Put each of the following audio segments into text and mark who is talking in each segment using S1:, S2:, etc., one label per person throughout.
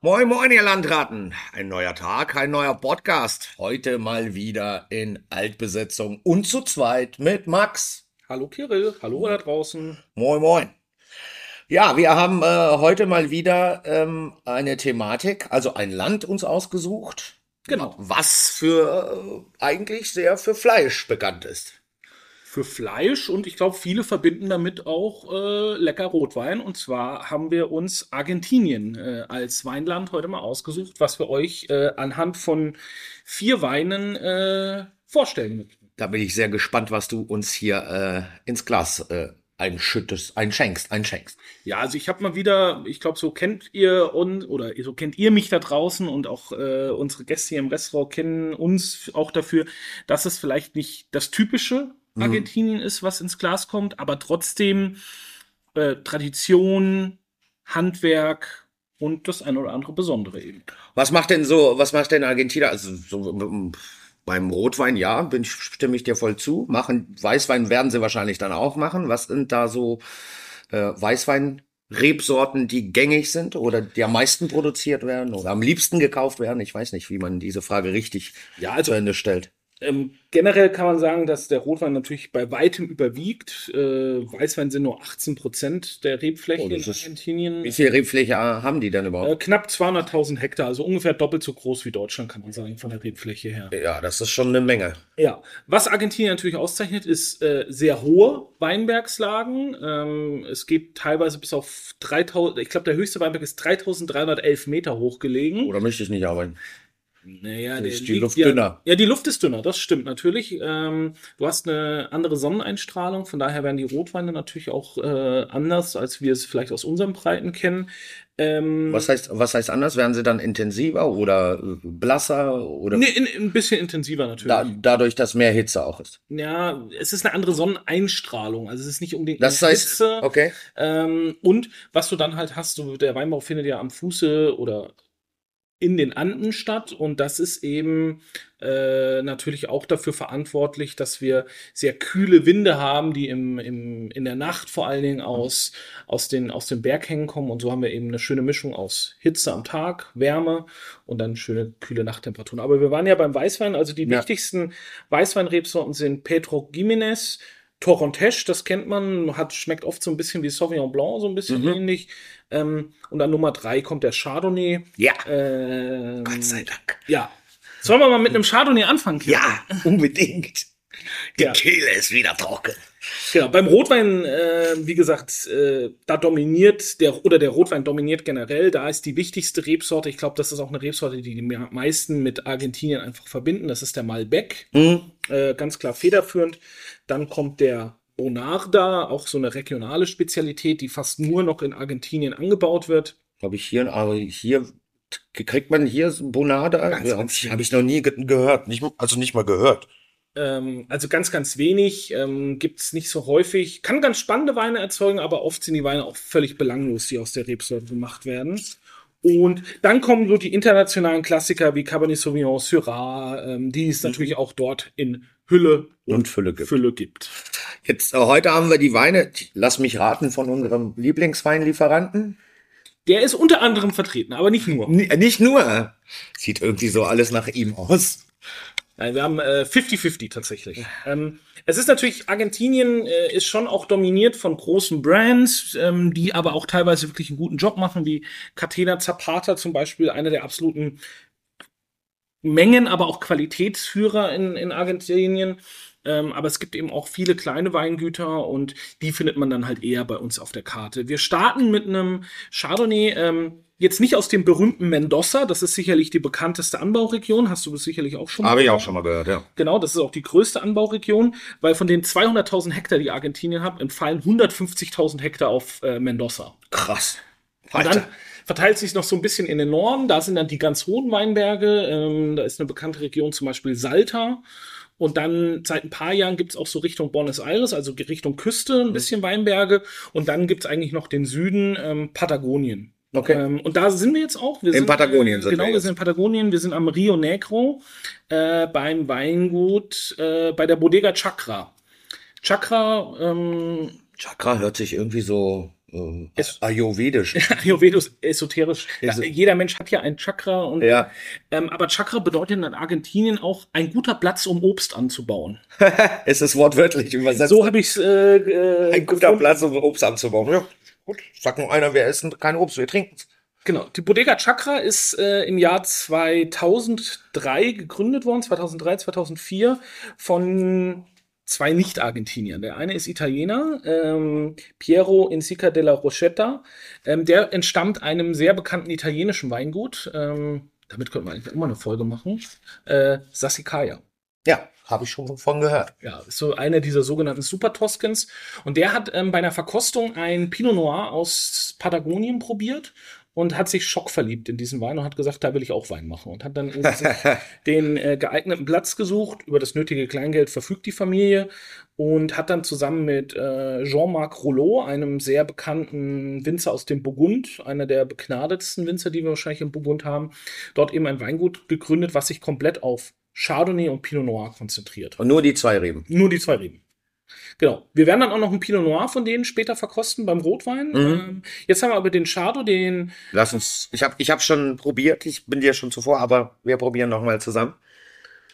S1: Moin, moin, ihr Landratten. Ein neuer Tag, ein neuer Podcast. Heute mal wieder in Altbesetzung und zu zweit mit Max.
S2: Hallo Kirill, hallo da draußen.
S1: Moin, moin. Ja, wir haben äh, heute mal wieder ähm, eine Thematik, also ein Land uns ausgesucht.
S2: Genau.
S1: Was für äh, eigentlich sehr für Fleisch bekannt ist.
S2: Für Fleisch und ich glaube, viele verbinden damit auch äh, lecker Rotwein. Und zwar haben wir uns Argentinien äh, als Weinland heute mal ausgesucht, was wir euch äh, anhand von vier Weinen äh, vorstellen möchten.
S1: Da bin ich sehr gespannt, was du uns hier äh, ins Glas äh, einschüttest, einschenkst, einschenkst.
S2: Ja, also ich habe mal wieder, ich glaube, so kennt ihr uns oder so kennt ihr mich da draußen und auch äh, unsere Gäste hier im Restaurant kennen uns auch dafür, dass es vielleicht nicht das typische Argentinien ist, was ins Glas kommt, aber trotzdem äh, Tradition, Handwerk und das ein oder andere Besondere eben.
S1: Was macht denn so, was macht denn Argentinien? Also so, m- beim Rotwein, ja, bin stimme ich dir voll zu. Machen, Weißwein werden sie wahrscheinlich dann auch machen. Was sind da so äh, Weißwein-Rebsorten, die gängig sind oder die am meisten produziert werden oder am liebsten gekauft werden? Ich weiß nicht, wie man diese Frage richtig
S2: Ja, also
S1: zu Ende stellt.
S2: Ähm, generell kann man sagen, dass der Rotwein natürlich bei weitem überwiegt. Äh, Weißwein sind nur 18 Prozent der Rebfläche
S1: Oh,
S2: in Argentinien.
S1: Wie viel Rebfläche äh, haben die denn
S2: Äh,
S1: überhaupt?
S2: knapp 200.000 Hektar, also ungefähr doppelt so groß wie Deutschland, kann man sagen, von der Rebfläche her.
S1: Ja, das ist schon eine Menge.
S2: Ja, was Argentinien natürlich auszeichnet, ist äh, sehr hohe Weinbergslagen. Ähm, es geht teilweise bis auf 3000, ich glaube, der höchste Weinberg ist 3311 Meter hoch gelegen.
S1: Oder möchte ich nicht arbeiten?
S2: Naja,
S1: Ist die Luft
S2: ja,
S1: dünner?
S2: Ja, die Luft ist dünner, das stimmt natürlich. Ähm, du hast eine andere Sonneneinstrahlung, von daher werden die Rotweine natürlich auch äh, anders, als wir es vielleicht aus unseren Breiten kennen. Ähm,
S1: Was heißt, was heißt anders? Werden sie dann intensiver oder äh, blasser oder
S2: nee, in, ein bisschen intensiver natürlich.
S1: da, dadurch, dass mehr Hitze auch ist?
S2: Ja, es ist eine andere Sonneneinstrahlung. Also es ist nicht unbedingt
S1: Das heißt,
S2: Hitze.
S1: okay.
S2: Ähm, und was du dann halt hast, so der Weinbau findet ja am Fuße oder in den Anden statt und das ist eben äh, natürlich auch dafür verantwortlich, dass wir sehr kühle Winde haben, die im, im, in der Nacht vor allen Dingen aus, aus, den, aus den Berghängen kommen und so haben wir eben eine schöne Mischung aus Hitze am Tag, Wärme und dann schöne kühle Nachttemperaturen. Aber wir waren ja beim Weißwein, also die
S1: Ja.
S2: wichtigsten Weißweinrebsorten sind Pedro Jiménez, Torontesch, das kennt man, hat, schmeckt oft so ein bisschen wie Sauvignon Blanc, so ein bisschen
S1: Mhm.
S2: ähnlich. Ähm, und an Nummer drei kommt der Chardonnay.
S1: Ja,
S2: Ähm,
S1: Gott sei Dank.
S2: Ja. Sollen wir mal mit einem Chardonnay anfangen? Kira?
S1: Ja, unbedingt. Die
S2: Ja.
S1: Kehle ist wieder trocken.
S2: Genau. Beim Rotwein, äh, wie gesagt, äh, da dominiert der, oder der Rotwein dominiert generell. Da ist die wichtigste Rebsorte. Ich glaube, das ist auch eine Rebsorte, die die me- meisten mit Argentinien einfach verbinden. Das ist der Malbec.
S1: Hm?
S2: äh, ganz klar federführend. Dann kommt der Bonarda, auch so eine regionale Spezialität, die fast nur noch in Argentinien angebaut wird.
S1: Habe ich hier, aber hier kriegt man hier
S2: ganz
S1: Habe ich noch nie ge gehört. Nicht, also nicht mal gehört.
S2: Ähm, also ganz, ganz wenig, ähm, gibt es nicht so häufig. Kann ganz spannende Weine erzeugen, aber oft sind die Weine auch völlig belanglos, die aus der Rebsorte gemacht werden. Und dann kommen so die internationalen Klassiker wie Cabernet Sauvignon, Syrah, ähm, die es natürlich auch dort in Hülle
S1: Und Fülle gibt.
S2: Fülle gibt.
S1: Jetzt, äh, heute haben wir die Weine, lass mich raten, von unserem Lieblingsweinlieferanten.
S2: Der ist unter anderem vertreten, aber nicht nur.
S1: N nicht nur. Sieht irgendwie so alles nach ihm aus.
S2: Nein, wir haben äh, 50-50 tatsächlich. Ähm, es ist natürlich, Argentinien äh, ist schon auch dominiert von großen Brands, ähm, die aber auch teilweise wirklich einen guten Job machen, wie Catena Zapata zum Beispiel, einer der absoluten Mengen, aber auch Qualitätsführer in, in Argentinien. Ähm, aber es gibt eben auch viele kleine Weingüter und die findet man dann halt eher bei uns auf der Karte. Wir starten mit einem Chardonnay, ähm, jetzt nicht aus dem berühmten Mendoza, das ist sicherlich die bekannteste Anbauregion, hast du das sicherlich auch schon
S1: Habe ich auch schon mal gehört, ja.
S2: Genau, das ist auch die größte Anbauregion, weil von den 200.000 Hektar, die Argentinien hat, entfallen 150.000 Hektar auf äh, Mendoza.
S1: Krass.
S2: Und dann verteilt sich noch so ein bisschen in den Norden. Da sind dann die ganz hohen Weinberge. Ähm, da ist eine bekannte Region, zum Beispiel Salta. Und dann seit ein paar Jahren gibt's auch so Richtung Buenos Aires, also Richtung Küste, ein bisschen Weinberge. Und dann gibt's eigentlich noch den Süden, ähm, Patagonien.
S1: Okay.
S2: Ähm, und da sind wir jetzt auch. Wir
S1: In
S2: sind,
S1: Patagonien sind
S2: Genau,
S1: wir
S2: sind in Patagonien. Wir sind am Rio Negro äh, beim Weingut äh, bei der Bodega Chakra. Chakra, ähm,
S1: Chakra hört sich irgendwie so äh,
S2: Es-
S1: Ayurvedisch.
S2: Ayurvedus esoterisch.
S1: Eso-
S2: jeder Mensch hat ja ein Chakra und
S1: ja.
S2: ähm, aber Chakra bedeutet in Argentinien auch ein guter Platz, um Obst anzubauen.
S1: es ist wortwörtlich übersetzt.
S2: So habe ich es äh, äh,
S1: ein guter
S2: gefunden.
S1: Platz, um Obst anzubauen. Ja, gut. Sagt nur einer, wir essen kein Obst, wir trinken
S2: Genau. Die Bodega Chakra ist äh, im Jahr 2003 gegründet worden, 2003, 2004 von zwei Nicht-Argentiniern. Der eine ist Italiener, ähm, Piero Insica della Rochetta. Ähm, der entstammt einem sehr bekannten italienischen Weingut. Ähm, damit könnten wir eigentlich immer eine Folge machen. Äh, Sassicaia.
S1: Ja, habe ich schon von gehört.
S2: Ja, ist so einer dieser sogenannten Super Toskens. Und der hat ähm, bei einer Verkostung ein Pinot Noir aus Patagonien probiert und hat sich schockverliebt in diesen Wein und hat gesagt, da will ich auch Wein machen. Und hat dann den äh, geeigneten Platz gesucht. Über das nötige Kleingeld verfügt die Familie und hat dann zusammen mit äh, Jean-Marc Rouleau, einem sehr bekannten Winzer aus dem Burgund, einer der begnadetsten Winzer, die wir wahrscheinlich im Burgund haben, dort eben ein Weingut gegründet, was sich komplett auf Chardonnay und Pinot Noir konzentriert.
S1: Und nur die zwei Reben.
S2: Nur die zwei Reben. Genau. Wir werden dann auch noch einen Pinot Noir von denen später verkosten beim Rotwein.
S1: Mhm.
S2: Ähm, jetzt haben wir aber den Chardonnay, den
S1: Lass uns, ich habe ich hab schon probiert, ich bin dir schon zuvor, aber wir probieren nochmal zusammen.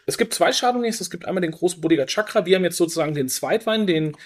S2: Es gibt zwei Chardonnays. Es gibt einmal den großen Bodega Chakra. Wir haben jetzt sozusagen den Zweitwein, den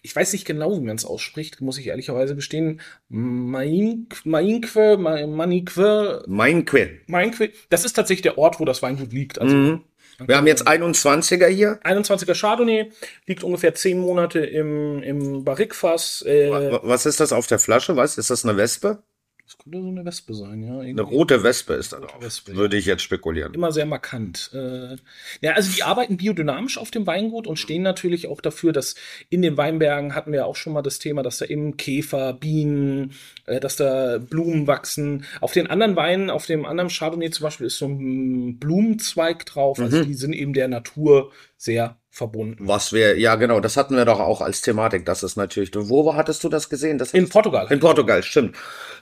S2: ich weiß nicht genau, wie man es ausspricht, muss ich ehrlicherweise gestehen. Mainque, Mainque, Ma- Manique,
S1: Mein Quill.
S2: Mainque. Das ist tatsächlich der Ort, wo das Weingut liegt. Also
S1: Mhm. Wir haben jetzt 21er hier.
S2: 21er Chardonnay liegt ungefähr zehn Monate im, im Barrikfass. Äh,
S1: Wa- Was ist das auf der Flasche? Was? Ist das eine Wespe?
S2: Das könnte so eine Wespe sein, ja.
S1: Eine rote Wespe ist da drauf.
S2: Wespe.
S1: Würde ich jetzt spekulieren.
S2: immer sehr markant. Äh, ja, also die arbeiten biodynamisch auf dem Weingut und stehen natürlich auch dafür, dass in den Weinbergen hatten wir auch schon mal das Thema, dass da eben Käfer, Bienen, äh, dass da Blumen wachsen. Auf den anderen Weinen, auf dem anderen Chardonnay zum Beispiel ist so ein Blumenzweig drauf. Also die sind eben der Natur sehr verbunden.
S1: Was wir, ja genau, das hatten wir doch auch als Thematik. Das ist natürlich, wo hattest du das gesehen? Das
S2: In Portugal.
S1: In Portugal, stimmt.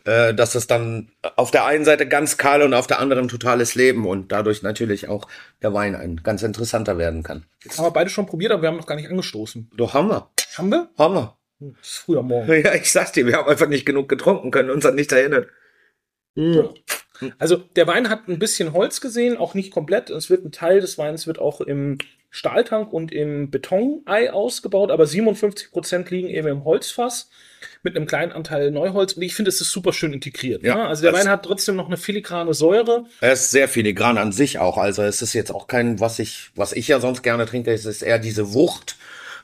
S1: Äh, dass es dann auf der einen Seite ganz kahl und auf der anderen totales Leben und dadurch natürlich auch der Wein ein ganz interessanter werden kann.
S2: Jetzt haben wir beide schon probiert, aber wir haben noch gar nicht angestoßen.
S1: Doch, haben wir.
S2: Haben wir?
S1: Haben wir.
S2: Das ist früher morgen.
S1: Ja, ich sag's dir, wir haben einfach nicht genug getrunken, können uns an nichts erinnern.
S2: Ja. Also der Wein hat ein bisschen Holz gesehen, auch nicht komplett. Es wird ein Teil des Weins wird auch im Stahltank und im Betonei ausgebaut, aber 57 Prozent liegen eben im Holzfass mit einem kleinen Anteil Neuholz. Und ich finde, es ist super schön integriert.
S1: Ja,
S2: ne? Also der Wein hat trotzdem noch eine filigrane Säure.
S1: Er ist sehr filigran an sich auch. Also es ist jetzt auch kein, was ich, was ich ja sonst gerne trinke, es ist eher diese Wucht.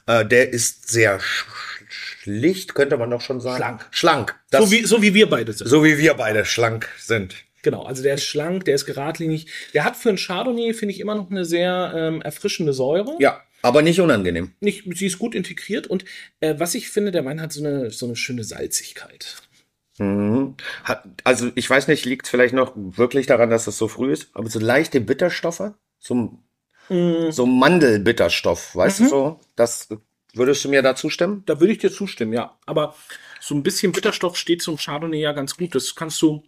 S1: Äh, der ist sehr sch schlicht, könnte man doch schon sagen.
S2: Schlank.
S1: Schlank. Das,
S2: So wie, so wie wir beide sind.
S1: so wie wir beide schlank sind.
S2: Genau, also der ist schlank, der ist geradlinig. Der hat für einen Chardonnay, finde ich, immer noch eine sehr ähm, erfrischende Säure.
S1: Ja, aber nicht unangenehm.
S2: Nicht, sie ist gut integriert und äh, was ich finde, der Wein hat so eine, so eine schöne Salzigkeit.
S1: Mhm. Hat, also ich weiß nicht, liegt vielleicht noch wirklich daran, dass es so früh ist, aber so leichte Bitterstoffe, so, so Mandelbitterstoff, weißt du so? Das würdest du mir da zustimmen?
S2: Da würde ich dir zustimmen, ja. Aber so ein bisschen Bitterstoff steht zum Chardonnay ja ganz gut. Das kannst du,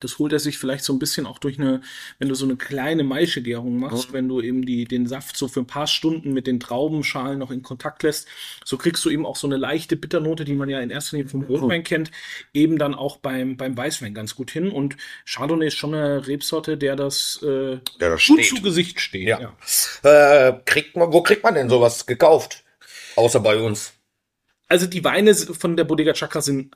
S2: das holt er sich vielleicht so ein bisschen auch durch eine, wenn du so eine kleine Maischegärung machst, wenn du eben die, den Saft so für ein paar Stunden mit den Traubenschalen noch in Kontakt lässt, so kriegst du eben auch so eine leichte Bitternote, die man ja in erster Linie vom Rotwein kennt, eben dann auch beim, beim Weißwein ganz gut hin. Und Chardonnay ist schon eine Rebsorte, der das, äh,
S1: Der da
S2: gut
S1: steht.
S2: zu Gesicht steht.
S1: Ja. Äh, kriegt man, wo kriegt man denn sowas gekauft? Außer bei uns.
S2: Also die Weine von der Bodega Chakra sind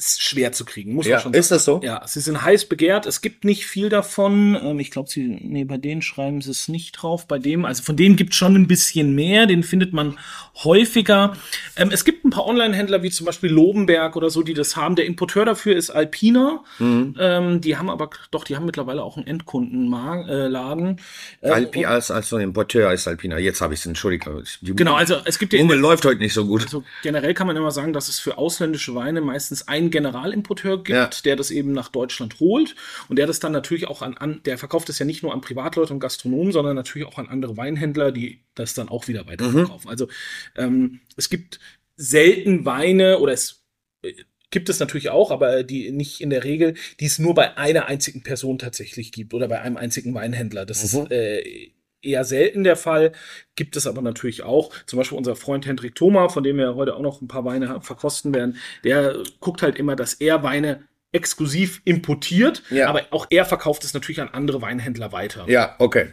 S2: schwer zu kriegen, muss man
S1: Ja,
S2: schon sagen.
S1: ist das so?
S2: Ja, sie sind heiß begehrt. Es gibt nicht viel davon. Ähm, ich glaube, sie, nee, bei denen schreiben sie es nicht drauf. Bei dem, also von denen gibt es schon ein bisschen mehr. Den findet man häufiger. Ähm, es gibt ein paar Online-Händler, wie zum Beispiel Lobenberg oder so, die das haben. Der Importeur dafür ist Alpina.
S1: Mhm.
S2: Ähm, die haben aber, doch, die haben mittlerweile auch einen Endkundenladen. Äh,
S1: Alpi als, als ein Importeur als Alpina. Jetzt habe ich es, entschuldige. Die
S2: genau, also es gibt ja
S1: Lunge läuft heute nicht so gut.
S2: Also generell kann man immer sagen, dass es für ausländische Weine meistens einen Generalimporteur gibt,
S1: Ja.
S2: der das eben nach Deutschland holt und der das dann natürlich auch an, an der verkauft es ja nicht nur an Privatleute und Gastronomen, sondern natürlich auch an andere Weinhändler, die das dann auch wieder weiterverkaufen. Also ähm, es gibt selten Weine oder es äh, gibt es natürlich auch, aber die nicht in der Regel, die es nur bei einer einzigen Person tatsächlich gibt oder bei einem einzigen Weinhändler. Das
S1: Mhm.
S2: ist äh, eher selten der Fall, gibt es aber natürlich auch. Zum Beispiel unser Freund Hendrik Thoma, von dem wir heute auch noch ein paar Weine verkosten werden, der guckt halt immer, dass er Weine exklusiv importiert,
S1: Ja.
S2: aber auch er verkauft es natürlich an andere Weinhändler weiter.
S1: Ja, okay.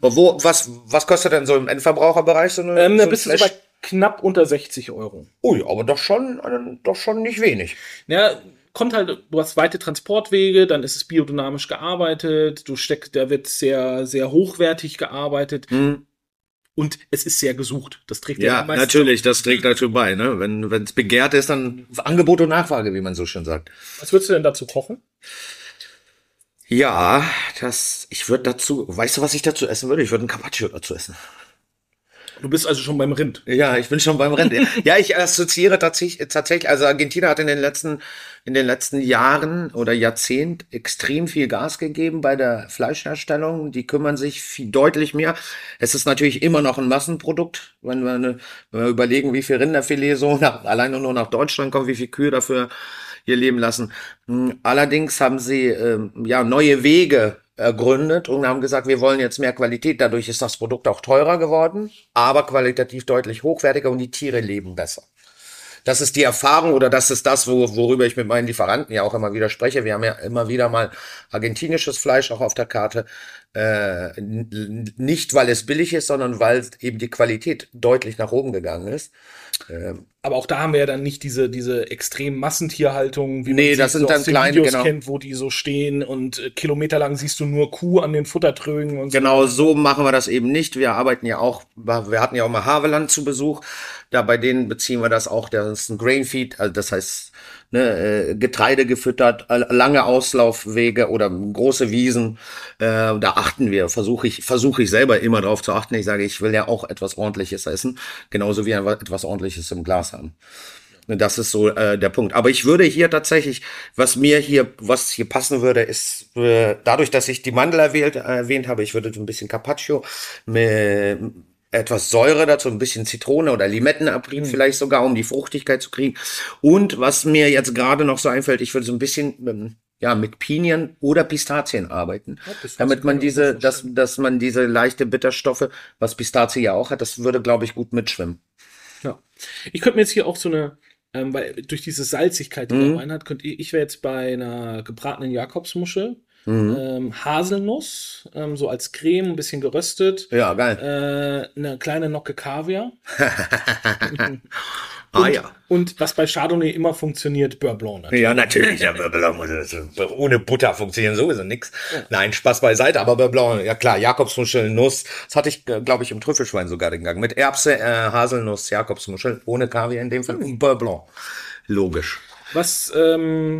S1: Wo, was, was kostet denn so im Endverbraucherbereich so eine,
S2: Ähm,
S1: so ein
S2: bist du
S1: Flash?
S2: bei knapp unter 60 Euro.
S1: Ui, aber doch schon, äh, doch schon nicht wenig.
S2: Ja, kommt halt, du hast weite Transportwege, dann ist es biodynamisch gearbeitet, du steckst, da wird sehr, sehr hochwertig gearbeitet und es ist sehr gesucht. Das trägt
S1: Ja,
S2: meistens-
S1: natürlich, das trägt dazu bei, ne? Wenn es begehrt ist, dann Angebot und Nachfrage, wie man so schön sagt.
S2: Was würdest du denn dazu kochen?
S1: Ja, das, ich würde dazu, weißt du, was ich dazu essen würde? Ich würde ein Carpaccio dazu essen.
S2: Du bist also schon beim Rind.
S1: Ja, ich bin schon beim Rennen. ja, ich assoziiere tatsächlich, tatsächlich, also Argentina hat in den letzten, in den letzten Jahren oder Jahrzehnt extrem viel Gas gegeben bei der Fleischherstellung. Die kümmern sich viel, deutlich mehr. Es ist natürlich immer noch ein Massenprodukt, wenn wir, eine, wenn wir überlegen, wie viel Rinderfilet so nach, alleine nur nach Deutschland kommt, wie viel Kühe dafür ihr leben lassen. Hm, Allerdings haben sie ähm, ja neue Wege ergründet und haben gesagt, wir wollen jetzt mehr Qualität. Dadurch ist das Produkt auch teurer geworden, aber qualitativ deutlich hochwertiger und die Tiere leben besser. Das ist die Erfahrung oder das ist das, wo, worüber ich mit meinen Lieferanten ja auch immer wieder spreche. Wir haben ja immer wieder mal argentinisches Fleisch auch auf der Karte. Äh, nicht, weil es billig ist, sondern weil eben die Qualität deutlich nach oben gegangen ist.
S2: Aber auch da haben wir ja dann nicht diese, diese extremen Massentierhaltung, wie
S1: Nee,
S2: sie
S1: das sind
S2: so
S1: dann kleine,
S2: Videos
S1: genau.
S2: kennt, wo die so stehen und äh, kilometerlang siehst du nur Kuh an den Futtertrögen und so.
S1: Genau so machen wir das eben nicht. Wir arbeiten ja auch, wir hatten ja auch mal Haveland zu Besuch. Da bei denen beziehen wir das auch, das ist ein Grain Feed, also das heißt ne, äh, Getreide gefüttert, äh, lange Auslaufwege oder große Wiesen. Äh, da achten wir, versuche ich, versuche ich selber immer drauf zu achten. Ich sage, ich will ja auch etwas Ordentliches essen, genauso wie etwas Ordentliches im Glas haben. Das ist so äh, der Punkt. Aber ich würde hier tatsächlich, was mir hier, was hier passen würde, ist äh, dadurch, dass ich die Mandel erwählt, äh, erwähnt habe, ich würde so ein bisschen Carpaccio mit etwas Säure dazu, ein bisschen Zitrone oder Limettenabrin vielleicht sogar, um die Fruchtigkeit zu kriegen. Und was mir jetzt gerade noch so einfällt, ich würde so ein bisschen ähm, ja mit Pinien oder Pistazien arbeiten,
S2: Pistazien
S1: damit man diese, dass, dass man diese leichte Bitterstoffe, was Pistazie ja auch hat, das würde glaube ich gut mitschwimmen.
S2: Ja. Ich könnte mir jetzt hier auch so eine, ähm, weil durch diese Salzigkeit, die
S1: Mhm.
S2: Wein hat, könnte ich, ich wäre jetzt bei einer gebratenen Jakobsmuschel,
S1: Mhm.
S2: ähm, Haselnuss, ähm, so als Creme, ein bisschen geröstet,
S1: Ja, geil.
S2: äh, eine kleine Nocke Kaviar.
S1: ah ja.
S2: Und was bei Chardonnay immer funktioniert, Beurre Blanc. natürlich.
S1: Ja, natürlich. Ja, Beurre Blanc muss es- ohne Butter funktionieren sowieso nix. Nein, Spaß beiseite, aber Beurre Blanc, ja klar, Jakobsmuschel, Nuss. Das hatte ich, glaube ich, im Trüffelschwein sogar den Gang. Mit Erbse, äh, Haselnuss, Jakobsmuschel, ohne Kaviar in dem Fall und Beurre Blanc. Logisch.
S2: Was ähm,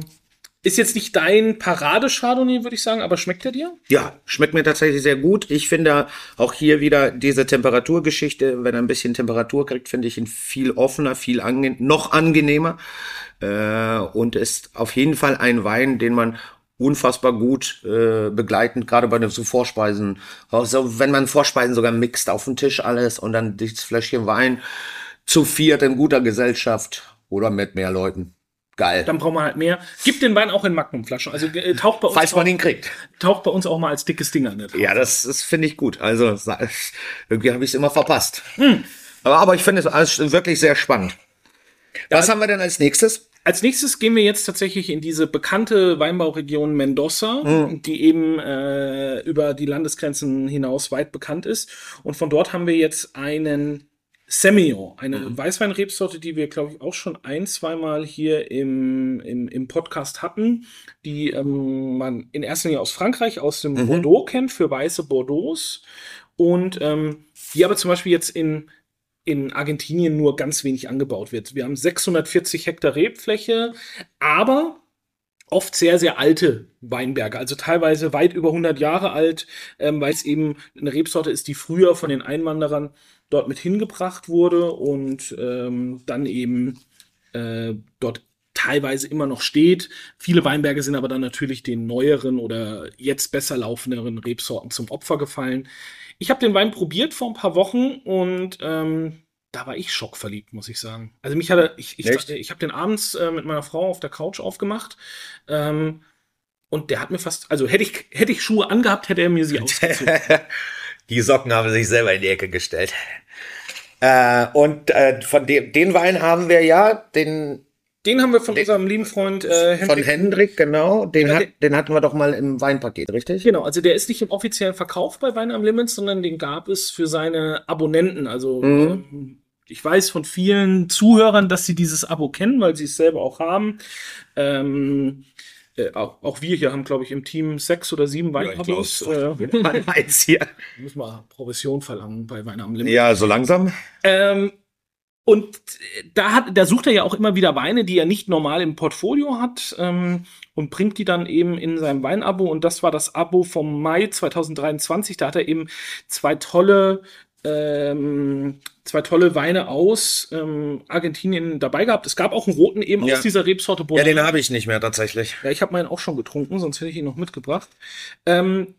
S2: ist jetzt nicht dein Parade-Chardonnay, würde ich sagen, aber schmeckt er dir?
S1: Ja, schmeckt mir tatsächlich sehr gut. Ich finde auch hier wieder diese Temperaturgeschichte, wenn er ein bisschen Temperatur kriegt, finde ich ihn viel offener, viel ange noch angenehmer. Äh, und ist auf jeden Fall ein Wein, den man unfassbar gut äh, begleitend, gerade bei den so Vorspeisen, auch so, wenn man Vorspeisen sogar mixt auf den Tisch alles und dann dieses Fläschchen Wein zu viert in guter Gesellschaft oder mit mehr Leuten. Geil.
S2: Dann brauchen wir halt mehr. Gib den Wein auch in Magnumflaschen. Also äh, taucht bei uns
S1: Falls man
S2: auch,
S1: ihn kriegt.
S2: taucht bei uns auch mal als dickes Ding an.
S1: Ja, das, das finde ich gut. Also irgendwie habe ich es immer verpasst. Aber, aber ich finde es alles wirklich sehr spannend. Was haben wir denn als nächstes?
S2: Als nächstes gehen wir jetzt tatsächlich in diese bekannte Weinbauregion Mendoza, die eben äh, über die Landesgrenzen hinaus weit bekannt ist. Und von dort haben wir jetzt einen Semillon, eine Weißweinrebsorte, die wir, glaube ich, auch schon ein, zweimal hier im, im, im Podcast hatten, die ähm, man in erster Linie aus Frankreich, aus dem Bordeaux kennt, für weiße Bordeaux. Und ähm, die aber zum Beispiel jetzt in in Argentinien nur ganz wenig angebaut wird. Wir haben 640 Hektar Rebfläche, aber oft sehr, sehr alte Weinberge, also teilweise weit über 100 Jahre alt, ähm, weil es eben eine Rebsorte ist, die früher von den Einwanderern dort mit hingebracht wurde und ähm, dann eben äh, dort teilweise immer noch steht. Viele Weinberge sind aber dann natürlich den neueren oder jetzt besser laufenderen Rebsorten zum Opfer gefallen. Ich habe den Wein probiert vor ein paar Wochen und ähm, da war ich schockverliebt, muss ich sagen. Also mich hatte ich ich,
S1: Echt?
S2: ich habe den abends äh, mit meiner Frau auf der Couch aufgemacht ähm, und der hat mir fast, also hätte ich hätte ich Schuhe angehabt, hätte er mir sie ausgezogen.
S1: Die Socken haben sich selber in die Ecke gestellt. Äh, und äh, von dem, den Wein haben wir ja, den
S2: Den haben wir von unserem lieben Freund äh,
S1: von
S2: Hendrik.
S1: Hendrik, genau. Den, hat,
S2: den-
S1: den hatten wir doch mal im Weinpaket, richtig?
S2: Genau, also der ist nicht im offiziellen Verkauf bei Wein am Limit, sondern den gab es für seine Abonnenten. Also
S1: Mhm.
S2: ähm, ich weiß von vielen Zuhörern, dass sie dieses Abo kennen, weil sie es selber auch haben. Ähm, äh, auch, auch wir hier haben, glaube ich, im Team sechs oder sieben Weinabos. äh,
S1: Mal eins hier.
S2: muss mal Provision verlangen bei Wein am Limit.
S1: Ja, so langsam.
S2: Ähm, und da hat, da sucht er ja auch immer wieder Weine, die er nicht normal im Portfolio hat ähm, und bringt die dann eben in sein Weinabo. Und das war das Abo vom Mai 2023. Da hat er eben zwei tolle, ähm, zwei tolle Weine aus ähm, Argentinien dabei gehabt. Es gab auch einen roten eben
S1: Ja.
S2: aus dieser Rebsorte
S1: Ja,
S2: Bonarda.
S1: den habe ich nicht mehr tatsächlich.
S2: Ja, ich habe meinen auch schon getrunken, sonst hätte ich ihn noch mitgebracht. Ähm,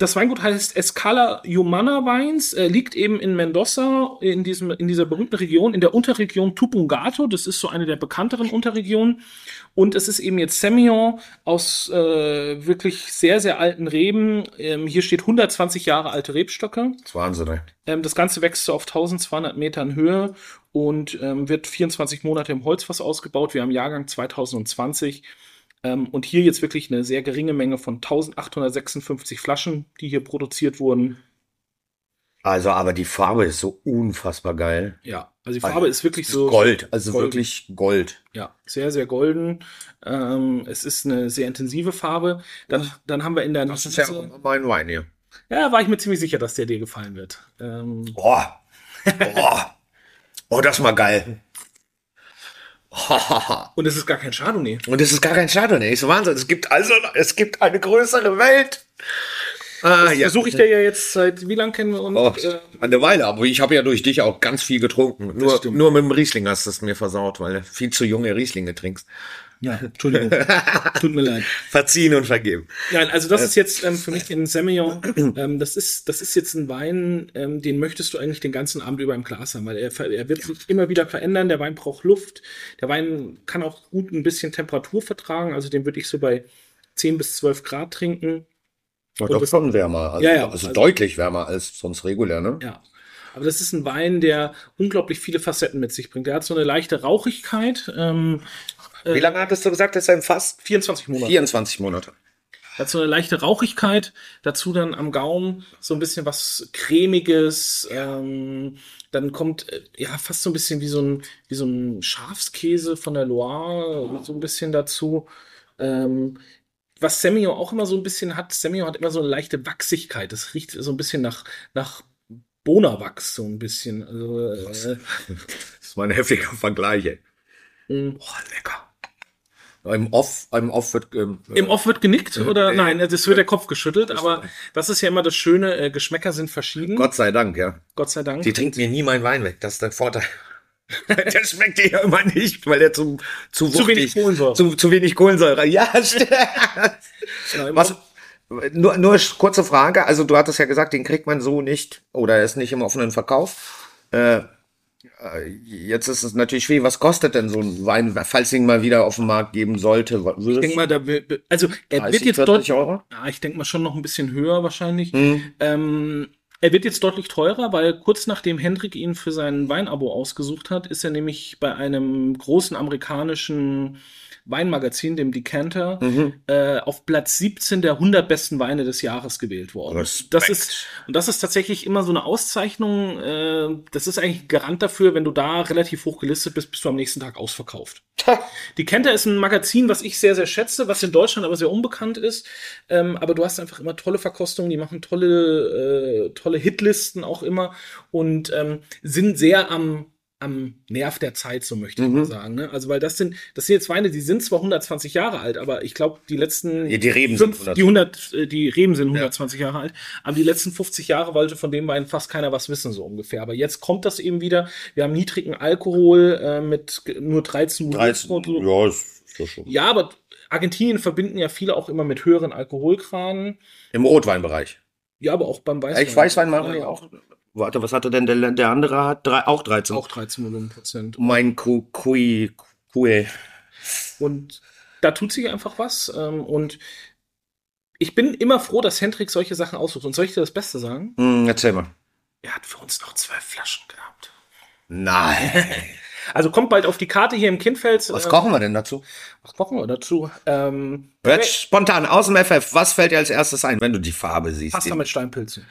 S2: das Weingut heißt Escala Humana Weins, äh, liegt eben in Mendoza, in, diesem, in dieser berühmten Region, in der Unterregion Tupungato. Das ist so eine der bekannteren Unterregionen. Und es ist eben jetzt Semillon aus äh, wirklich sehr, sehr alten Reben. Ähm, hier steht 120 Jahre alte Rebstöcke.
S1: Das ist Wahnsinn, ey.
S2: Ähm, das Ganze wächst so auf 1200 Metern Höhe und ähm, wird 24 Monate im Holzfass ausgebaut. Wir haben Jahrgang 2020 ähm, und hier jetzt wirklich eine sehr geringe Menge von 1856 Flaschen, die hier produziert wurden.
S1: Also, aber die Farbe ist so unfassbar geil.
S2: Ja, also die Farbe ist wirklich so
S1: Gold, also
S2: Gold.
S1: wirklich Gold.
S2: Ja, sehr, sehr golden. Ähm, es ist eine sehr intensive Farbe. Dann, dann haben wir in der
S1: Das ist ja
S2: Nase-
S1: mein Wein hier.
S2: ja, war ich mir ziemlich sicher, dass der dir gefallen wird. Ähm,
S1: Boah. Boah. Oh, das ist mal geil.
S2: und es ist gar kein Chardonnay.
S1: Und es ist gar kein Chardonnay. Ist Wahnsinn. Es gibt also, es gibt eine größere Welt. Ah, ja.
S2: Versuche ich dir ja jetzt seit wie lang kennen wir uns?
S1: Oh,
S2: Äh,
S1: eine Weile, aber ich habe ja durch dich auch ganz viel getrunken. Nur,
S2: stimmt.
S1: nur mit dem Riesling hast du es mir versaut, weil du viel zu junge Rieslinge trinkst.
S2: Ja, Entschuldigung. Tut mir leid.
S1: Verziehen und vergeben.
S2: Nein, also das ist jetzt ähm, für mich ein Semillon. Ähm, das, ist, das ist jetzt ein Wein, ähm, den möchtest du eigentlich den ganzen Abend über im Glas haben, weil er, er wird sich immer wieder verändern. Der Wein braucht Luft. Der Wein kann auch gut ein bisschen Temperatur vertragen. Also den würde ich so bei 10 bis 12 Grad trinken.
S1: Doch,
S2: Und
S1: doch
S2: das-
S1: schon wärmer. Also,
S2: Ja, ja,
S1: also,
S2: also-
S1: deutlich wärmer als sonst regulär, ne?
S2: Ja. Aber das ist ein Wein, der unglaublich viele Facetten mit sich bringt. Der hat so eine leichte Rauchigkeit. Ähm,
S1: Wie lange hattest du gesagt, ist er im Fass?
S2: 24 Monate.
S1: 24 Monate.
S2: Hat so eine leichte Rauchigkeit, dazu dann am Gaumen so ein bisschen was cremiges, ähm, dann kommt äh, ja fast so ein bisschen wie so ein wie so ein Schafskäse von der Loire so ein bisschen dazu. Ähm, was Semillon auch immer so ein bisschen hat, Semillon hat immer so eine leichte Wachsigkeit. Das riecht so ein bisschen nach nach Bonawachs so ein bisschen. Also, äh,
S1: Das ist mal ein heftiger Vergleich, ey.
S2: mh.
S1: Boah, lecker. Im Off, im Off wird, ähm,
S2: Im Off wird genickt oder
S1: äh,
S2: nein, das wird der Kopf geschüttelt, aber das ist ja immer das Schöne, äh, Geschmäcker sind verschieden.
S1: Gott sei Dank, ja.
S2: Gott sei Dank.
S1: Die trinkt mir nie meinen Wein weg. Das ist der Vorteil. der schmeckt dir ja immer nicht, weil der zu, zu,
S2: Zu wenig Kohlensäure.
S1: Zu, zu wenig Kohlensäure. Ja, stimmt.
S2: Im
S1: Was, nur, nur kurze Frage. Also du hattest ja gesagt, den kriegt man so nicht oder er ist nicht im offenen Verkauf. Äh, äh, jetzt ist es natürlich schwierig. Was kostet denn so ein Wein, falls ihn mal wieder auf den Markt geben sollte?
S2: Ich denke mal, da will, also er
S1: 30,
S2: wird jetzt
S1: 40
S2: deutlich,
S1: Euro?
S2: ja, ich denke mal schon noch ein bisschen höher wahrscheinlich.
S1: Hm.
S2: Ähm, er wird jetzt deutlich teurer, weil kurz nachdem Hendrik ihn für sein Weinabo ausgesucht hat, ist er nämlich bei einem großen amerikanischen Weinmagazin, dem Decanter,
S1: Mhm.
S2: äh, auf Platz 17 der 100 besten Weine des Jahres gewählt worden.
S1: Respekt.
S2: Das ist, und das ist tatsächlich immer so eine Auszeichnung. Äh, das ist eigentlich Garant dafür, wenn du da relativ hoch gelistet bist, bist du am nächsten Tag ausverkauft. Die Kenter ist ein Magazin, was ich sehr, sehr schätze, was in Deutschland aber sehr unbekannt ist. Ähm, aber du hast einfach immer tolle Verkostungen, die machen tolle, äh, tolle Hitlisten auch immer und ähm, sind sehr am, am Nerv der Zeit, so möchte ich
S1: Mhm.
S2: mal sagen. Ne? Also, weil das sind, das sind jetzt Weine, die sind zwar 120 Jahre alt, aber ich glaube, die letzten
S1: Ja, die Reben sind
S2: fünf,
S1: 100.
S2: die 100, äh, die Reben sind 120 Jahre alt, aber die letzten 50 Jahre wollte von dem Wein fast keiner was wissen, so ungefähr. Aber jetzt kommt das eben wieder. Wir haben niedrigen Alkohol äh, mit nur 13
S1: 13,
S2: Volumenprozent.
S1: ja, ist ist ja schon.
S2: Ja, aber Argentinien verbinden ja viele auch immer mit höheren Alkoholgraden.
S1: Im Rotweinbereich.
S2: Ja, aber auch beim Weißwein.
S1: Ich Weißwein machen
S2: ja,
S1: auch. Warte, was hatte denn der, der andere? Hat drei, auch 13.
S2: Auch 13 Volumenprozent.
S1: Mein Ku- Kui, Kui.
S2: Und da tut sich einfach was. Ähm, und ich bin immer froh, dass Hendrik solche Sachen aussucht. Und soll ich dir das Beste sagen?
S1: Hm, erzähl mal.
S2: Er hat für uns noch zwölf Flaschen gehabt.
S1: Nein.
S2: Also kommt bald auf die Karte hier im Kindfeld.
S1: Was
S2: äh,
S1: kochen wir denn dazu?
S2: was kochen wir dazu? Ähm,
S1: Jetzt spontan aus dem FF. Was fällt dir als erstes ein, wenn du die Farbe siehst?
S2: Pasta mit Steinpilzen.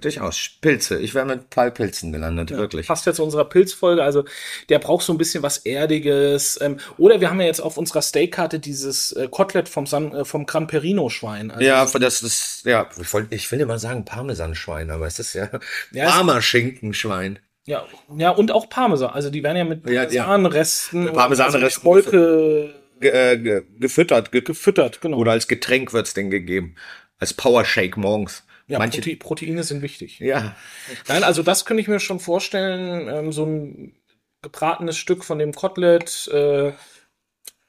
S1: Durchaus. Pilze. Ich wäre mit Pilzen gelandet, wirklich.
S2: Passt ja zu unserer Pilzfolge. Also der braucht so ein bisschen was Erdiges. Ähm, oder wir haben ja jetzt auf unserer Steakkarte dieses äh, Kotelett vom, San, äh, vom Gran Perino Schwein. Also
S1: Ja, das ist, ja, ich, wollt, ich will immer sagen Parmesanschwein, aber es ist ja,
S2: Ja, es-
S1: Parmaschinkenschwein.
S2: Ja, ja, und auch Parmesan. Also die werden ja mit
S1: Ja, ja.
S2: Parmesanresten,
S1: Parmesanresten.
S2: also
S1: Ge, äh, ge, gefüttert, ge,
S2: gefüttert, genau.
S1: oder als Getränk wird's denn gegeben. Als Powershake morgens.
S2: Ja,
S1: Manche,
S2: Prote Proteine sind wichtig.
S1: ja,
S2: Nein, also das könnte ich mir schon vorstellen. Ähm, so ein gebratenes Stück von dem Kotelett, äh,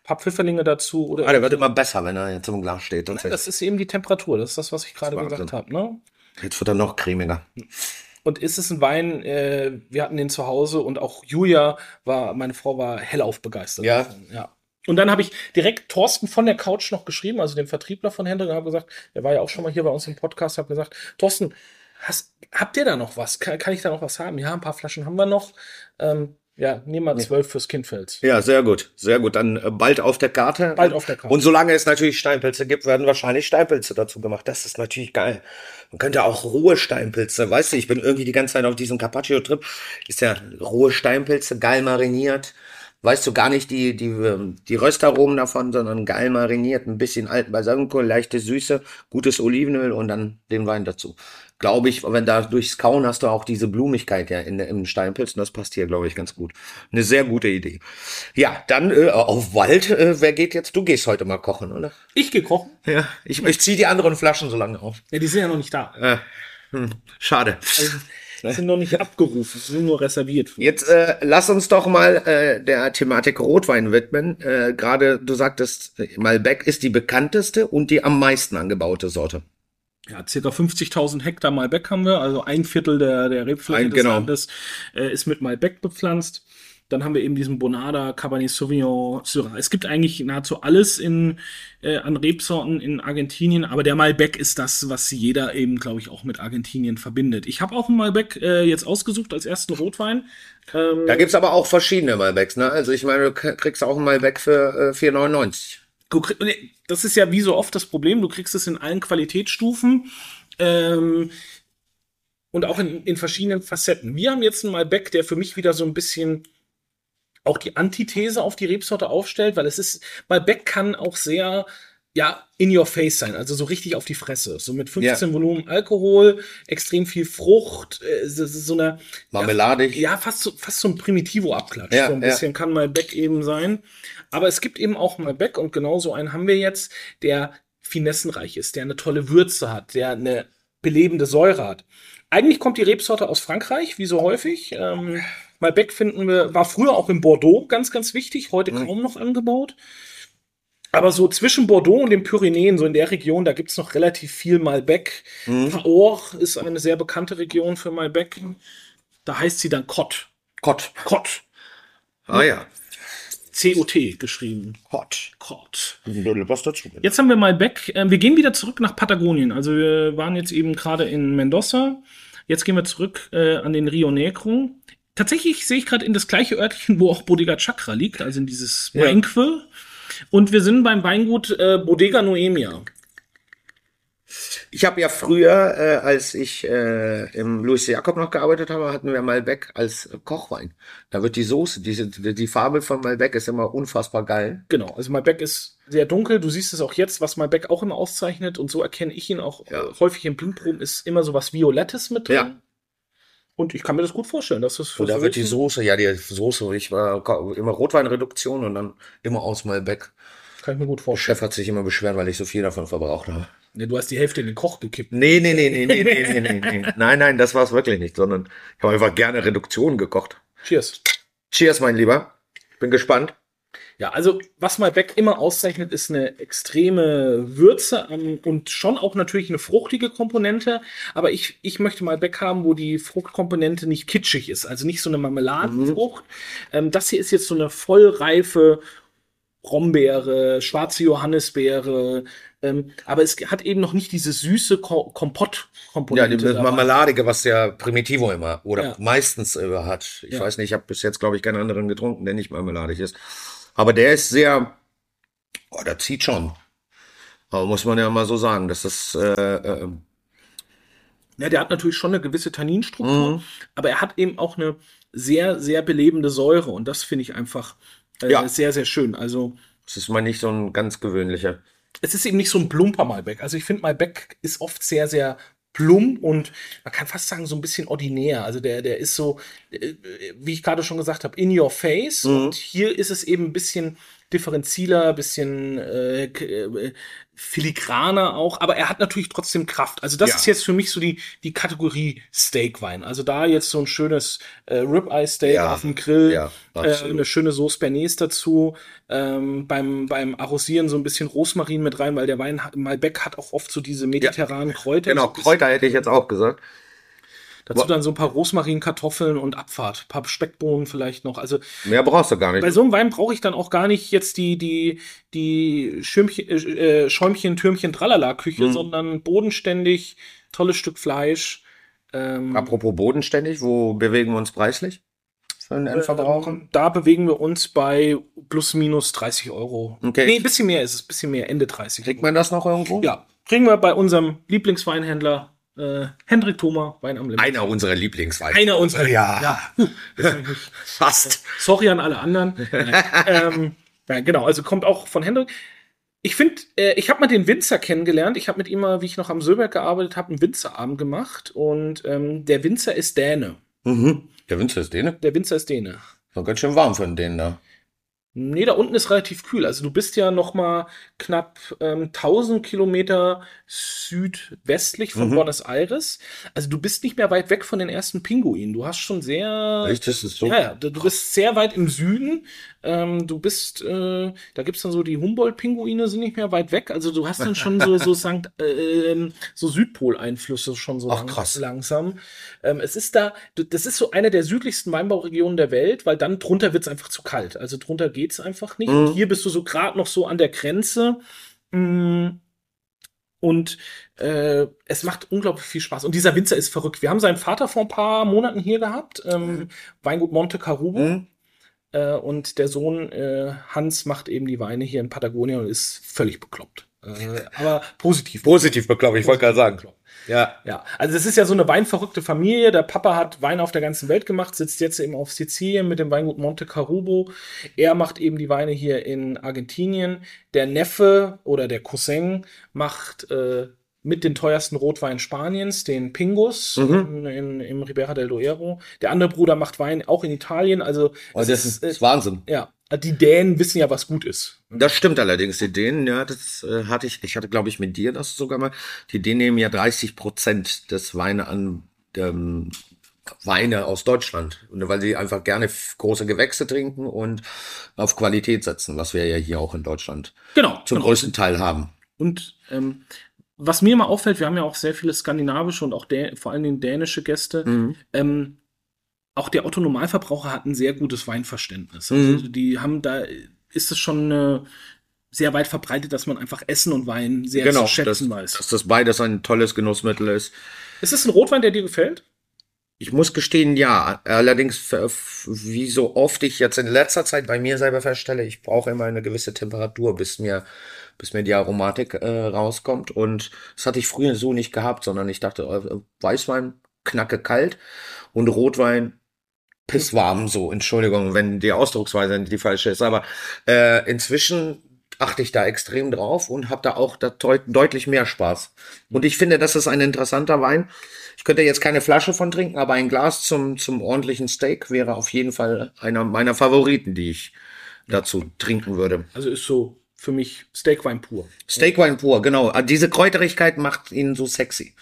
S2: paar Pfifferlinge dazu. Oder
S1: ah, der wird immer besser, wenn er jetzt im Glas steht. tatsächlich.
S2: das ist eben die Temperatur. Das ist das, was ich gerade gesagt habe. Ne?
S1: Jetzt wird er noch cremiger.
S2: Und ist es ein Wein, äh, wir hatten den zu Hause und auch Julia war, meine Frau war hellauf begeistert.
S1: Ja.
S2: ja. Und dann habe ich direkt Thorsten von der Couch noch geschrieben, also dem Vertriebler von Hendrik, und habe gesagt, der war ja auch schon mal hier bei uns im Podcast, habe gesagt, Thorsten, hast, habt ihr da noch was? Kann, kann ich da noch was haben? Ja, ein paar Flaschen haben wir noch. Ähm, ja, nehmen wir zwölf fürs Kindfeld.
S1: Ja, sehr gut, sehr gut. Dann äh, bald auf der Karte.
S2: Bald auf der Karte.
S1: Und solange es natürlich Steinpilze gibt, werden wahrscheinlich Steinpilze dazu gemacht. Das ist natürlich geil. Man könnte auch rohe Steinpilze, weißt du, ich bin irgendwie die ganze Zeit auf diesem Carpaccio-Trip. Ist ja rohe Steinpilze, geil mariniert. Weißt du gar nicht die, die, ähm, die Röstaromen davon, sondern geil mariniert, ein bisschen alten Balsamico, leichte Süße, gutes Olivenöl und dann den Wein dazu. Glaube ich, wenn da durchs Kauen hast du auch diese Blumigkeit ja in, im Steinpilz und das passt hier, glaube ich, ganz gut. Eine sehr gute Idee. Ja, dann äh, auf Wald, äh, wer geht jetzt? Du gehst heute mal kochen, oder?
S2: Ich gehe kochen.
S1: Ja, ich, ich ziehe die anderen Flaschen so lange auf.
S2: Ja, die sind ja noch nicht da.
S1: Äh, hm, schade.
S2: Die sind noch nicht abgerufen, sind nur reserviert.
S1: Jetzt äh, lass uns doch mal äh, der Thematik Rotwein widmen. Äh, Gerade du sagtest, äh, Malbec ist die bekannteste und die am meisten angebaute Sorte.
S2: Ja, circa 50.000 Hektar Malbec haben wir, also ein Viertel der, der Rebfläche
S1: Ein-
S2: des
S1: genau.
S2: Landes äh, ist mit Malbec bepflanzt. Dann haben wir eben diesen Bonada, Cabernet Sauvignon, Syrah. Es gibt eigentlich nahezu alles in, äh, an Rebsorten in Argentinien, aber der Malbec ist das, was jeder eben, glaube ich, auch mit Argentinien verbindet. Ich habe auch einen Malbec äh, jetzt ausgesucht als ersten Rotwein. Ähm,
S1: Da gibt's aber auch verschiedene Malbecs, ne? Also ich meine, du kriegst auch einen Malbec für äh, 4,99.
S2: Du krieg- nee, das ist ja wie so oft das Problem, du kriegst es in allen Qualitätsstufen ähm, und auch in, in verschiedenen Facetten. Wir haben jetzt einen Malbec, der für mich wieder so ein bisschen auch die Antithese auf die Rebsorte aufstellt, weil es ist, Malbec kann auch sehr, ja, in your face sein, also so richtig auf die Fresse. So mit 15 Volumen Alkohol, extrem viel Frucht, äh, so, so eine,
S1: Marmeladig.
S2: ja, fast so, fast so ein Primitivo-Abklatsch.
S1: Ja,
S2: so ein
S1: ja.
S2: bisschen kann Malbec eben sein. Aber es gibt eben auch Malbec und genauso einen haben wir jetzt, der finessenreich ist, der eine tolle Würze hat, der eine belebende Säure hat. Eigentlich kommt die Rebsorte aus Frankreich, wie so häufig. Ähm, Malbec finden wir, war früher auch in Bordeaux ganz, ganz wichtig, heute kaum noch angebaut. Aber so zwischen Bordeaux und den Pyrenäen, so in der Region, da gibt's noch relativ viel Malbec. Cahors ist eine sehr bekannte Region für Malbec. Da heißt sie dann Cot.
S1: Kott.
S2: Cot.
S1: Ah ja.
S2: C-O-T geschrieben.
S1: Kott.
S2: Cot.
S1: Was dazu?
S2: Jetzt haben wir Malbec. Ähm, wir gehen wieder zurück nach Patagonien. Also wir waren jetzt eben gerade in Mendoza. Jetzt gehen wir zurück äh, an den Rio Negro. Tatsächlich sehe ich gerade in das gleiche Örtchen, wo auch Bodega Chakra liegt, also in dieses
S1: Ja.
S2: Und wir sind beim Weingut äh, Bodega Noemia.
S1: Ich habe ja früher, äh, als ich äh, im Louis Jakob noch gearbeitet habe, hatten wir Malbec als Kochwein. Da wird die Soße, diese, die, die Farbe von Malbec ist immer unfassbar geil.
S2: Genau, also Malbec ist sehr dunkel. Du siehst es auch jetzt, was Malbec auch immer auszeichnet. Und so erkenne ich ihn auch
S1: Ja.
S2: äh, häufig in Blindproben, ist immer so was Violettes mit drin.
S1: Ja.
S2: Und ich kann mir das gut vorstellen, dass das für
S1: Oder wird die Soße, ja, die Soße, ich war immer Rotweinreduktion und dann immer aus Malbec.
S2: Kann ich mir gut vorstellen.
S1: Chef hat sich immer beschwert, weil ich so viel davon verbraucht habe.
S2: Nee, du hast die Hälfte in den Koch gekippt.
S1: Nee, nee, nee, nee, nee, nee, nee, nee. Nein, nein, das war es wirklich nicht, sondern ich habe einfach gerne Reduktionen gekocht.
S2: Cheers.
S1: Cheers, mein Lieber. Ich bin gespannt.
S2: Ja, also was Malbec immer auszeichnet, ist eine extreme Würze ähm, und schon auch natürlich eine fruchtige Komponente. Aber ich, ich möchte Malbec haben, wo die Fruchtkomponente nicht kitschig ist, also nicht so eine Marmeladenfrucht. Ähm, das hier ist jetzt so eine vollreife Brombeere, schwarze Johannisbeere, Ähm, aber es hat eben noch nicht diese süße Ko
S1: Ja,
S2: Kompott-Komponente.
S1: die
S2: dabei.
S1: Marmeladige, was der Primitivo immer oder
S2: Ja.
S1: meistens äh, hat. Ich
S2: Ja.
S1: weiß nicht, ich habe bis jetzt, glaube ich, keinen anderen getrunken, der nicht marmeladig ist. Aber der ist sehr, oh, der zieht schon. Aber muss man ja mal so sagen, dass das, äh, äh,
S2: Ja, der hat natürlich schon eine gewisse Tanninstruktur,
S1: Mhm.
S2: aber er hat eben auch eine sehr, sehr belebende Säure und das finde ich einfach äh,
S1: Ja.
S2: sehr, sehr schön. Also
S1: das ist mal nicht so ein ganz gewöhnlicher.
S2: es ist eben nicht so ein plumper Malbec. Also ich finde, Malbec ist oft sehr, sehr plump und man kann fast sagen, so ein bisschen ordinär. Also der, der ist so, äh, wie ich gerade schon gesagt habe, in your face.
S1: Mhm.
S2: Und hier ist es eben ein bisschen differenziler, bisschen äh, äh, filigraner auch, aber er hat natürlich trotzdem Kraft. Also das
S1: Ja.
S2: ist jetzt für mich so die, die Kategorie Steakwein. Also da jetzt so ein schönes äh, Ribeye Steak
S1: Ja.
S2: auf dem Grill,
S1: Ja,
S2: äh, eine schöne Sauce Bernays dazu, ähm, beim, beim Arrosieren so ein bisschen Rosmarin mit rein, weil der Wein, Malbec hat auch oft so diese mediterranen Kräuter.
S1: Genau, Kräuter hätte ich jetzt auch gesagt.
S2: Dazu dann so ein paar Rosmarin, Kartoffeln und Abfahrt, ein paar Speckbohnen vielleicht noch. Also
S1: Mehr brauchst du gar nicht.
S2: bei so einem Wein brauche ich dann auch gar nicht jetzt die, die, die Schirmchen, äh, Schäumchen, Türmchen, Tralala-Küche,
S1: Mhm.
S2: sondern bodenständig, tolles Stück Fleisch. Ähm,
S1: Apropos bodenständig, wo bewegen wir uns preislich? Für Endverbraucher?
S2: ähm, Da bewegen wir uns bei plus minus 30 Euro.
S1: Okay.
S2: Nee, ein bisschen mehr ist es, ein bisschen mehr, Ende 30.
S1: Kriegt man das noch irgendwo?
S2: Ja, kriegen wir bei unserem Lieblingsweinhändler äh, Hendrik Thoma, Wein am Limit.
S1: Einer unserer Lieblingsweine.
S2: Einer unserer.
S1: Ja.
S2: ja.
S1: Fast.
S2: Sorry an alle anderen. Ähm, ja, genau, also kommt auch von Hendrik. Ich finde, äh, ich habe mal den Winzer kennengelernt. Ich habe mit ihm mal, wie ich noch am Söberg gearbeitet habe, einen Winzerabend gemacht. Und ähm, der Winzer ist Däne.
S1: Mhm. Der Winzer ist Däne.
S2: Der Winzer ist Däne.
S1: War ganz schön warm für den Dänen da.
S2: Nee, da unten ist relativ kühl. Also du bist ja noch mal knapp ähm, 1000 Kilometer südwestlich von
S1: Mhm.
S2: Buenos Aires. Also du bist nicht mehr weit weg von den ersten Pinguinen. Du hast schon sehr...
S1: Echt, das ist so.
S2: Ja, ja, du bist sehr weit im Süden. Ähm, du bist, äh, da gibt's dann so die Humboldt-Pinguine sind nicht mehr weit weg. Also du hast dann schon so so Sankt, äh, so Südpol-Einflüsse schon so
S1: Ach, krass.
S2: langsam. Ähm, es ist da, das ist so eine der südlichsten Weinbauregionen der Welt, weil dann drunter wird's einfach zu kalt. Also drunter geht's einfach nicht.
S1: Mhm.
S2: Und hier bist du so gerade noch so an der Grenze. Mm. Und äh, es macht unglaublich viel Spaß. Und dieser Winzer ist verrückt. Wir haben seinen Vater vor ein paar Monaten hier gehabt, ähm, Weingut Monte Carubo.
S1: Mhm.
S2: Äh, und der Sohn äh, Hans macht eben die Weine hier in Patagonien und ist völlig bekloppt. Äh, aber positiv.
S1: Positiv bekloppt, ich wollte gerade sagen.
S2: Bekloppt.
S1: Ja.
S2: Ja, also es ist ja so eine weinverrückte Familie. Der Papa hat Wein auf der ganzen Welt gemacht, sitzt jetzt eben auf Sizilien mit dem Weingut Monte Carubo. Er macht eben die Weine hier in Argentinien. Der Neffe oder der Cousin macht äh, mit den teuersten Rotwein Spaniens, den Pingus
S1: Mhm.
S2: in, in, im Ribera del Duero. Der andere Bruder macht Wein auch in Italien. Also es
S1: das ist,
S2: äh,
S1: ist Wahnsinn.
S2: ja, die Dänen wissen ja, was gut ist.
S1: Das stimmt allerdings. Die Dänen, ja, das äh, hatte ich, ich hatte, glaube ich, mit dir das sogar mal. Die Dänen nehmen ja 30 Prozent des Weine an ähm, Weine aus Deutschland. Und weil sie einfach gerne große Gewächse trinken und auf Qualität setzen, was wir ja hier auch in Deutschland
S2: Genau.
S1: zum
S2: genau.
S1: größten Teil haben.
S2: Und ähm, was mir mal auffällt, wir haben ja auch sehr viele skandinavische und auch dä vor allen Dingen dänische Gäste.
S1: Mhm.
S2: Ähm, auch der Otto Normalverbraucher hat ein sehr gutes Weinverständnis.
S1: Mhm.
S2: Also die haben da ist es schon äh, sehr weit verbreitet, dass man einfach Essen und Wein sehr
S1: Genau,
S2: zu
S1: dass,
S2: schätzen weiß.
S1: dass das beides ein tolles Genussmittel ist.
S2: ist es ein Rotwein, der dir gefällt?
S1: Ich muss gestehen, ja. Allerdings, f- wie so oft ich jetzt in letzter Zeit bei mir selber feststelle, ich brauche immer eine gewisse Temperatur, bis mir, bis mir die Aromatik äh, rauskommt. Und das hatte ich früher so nicht gehabt, sondern ich dachte, äh, Weißwein knacke kalt und Rotwein pisswarm so. Entschuldigung, wenn die Ausdrucksweise nicht die falsche ist. Aber äh, inzwischen achte ich da extrem drauf und habe da auch da deut deutlich mehr Spaß. Und ich finde, das ist ein interessanter Wein. Ich könnte jetzt keine Flasche von trinken, aber ein Glas zum, zum ordentlichen Steak wäre auf jeden Fall einer meiner Favoriten, die ich dazu trinken würde.
S2: Also ist so für mich Steakwein pur.
S1: Steakwein pur, genau. Diese Kräuterigkeit macht ihn so sexy.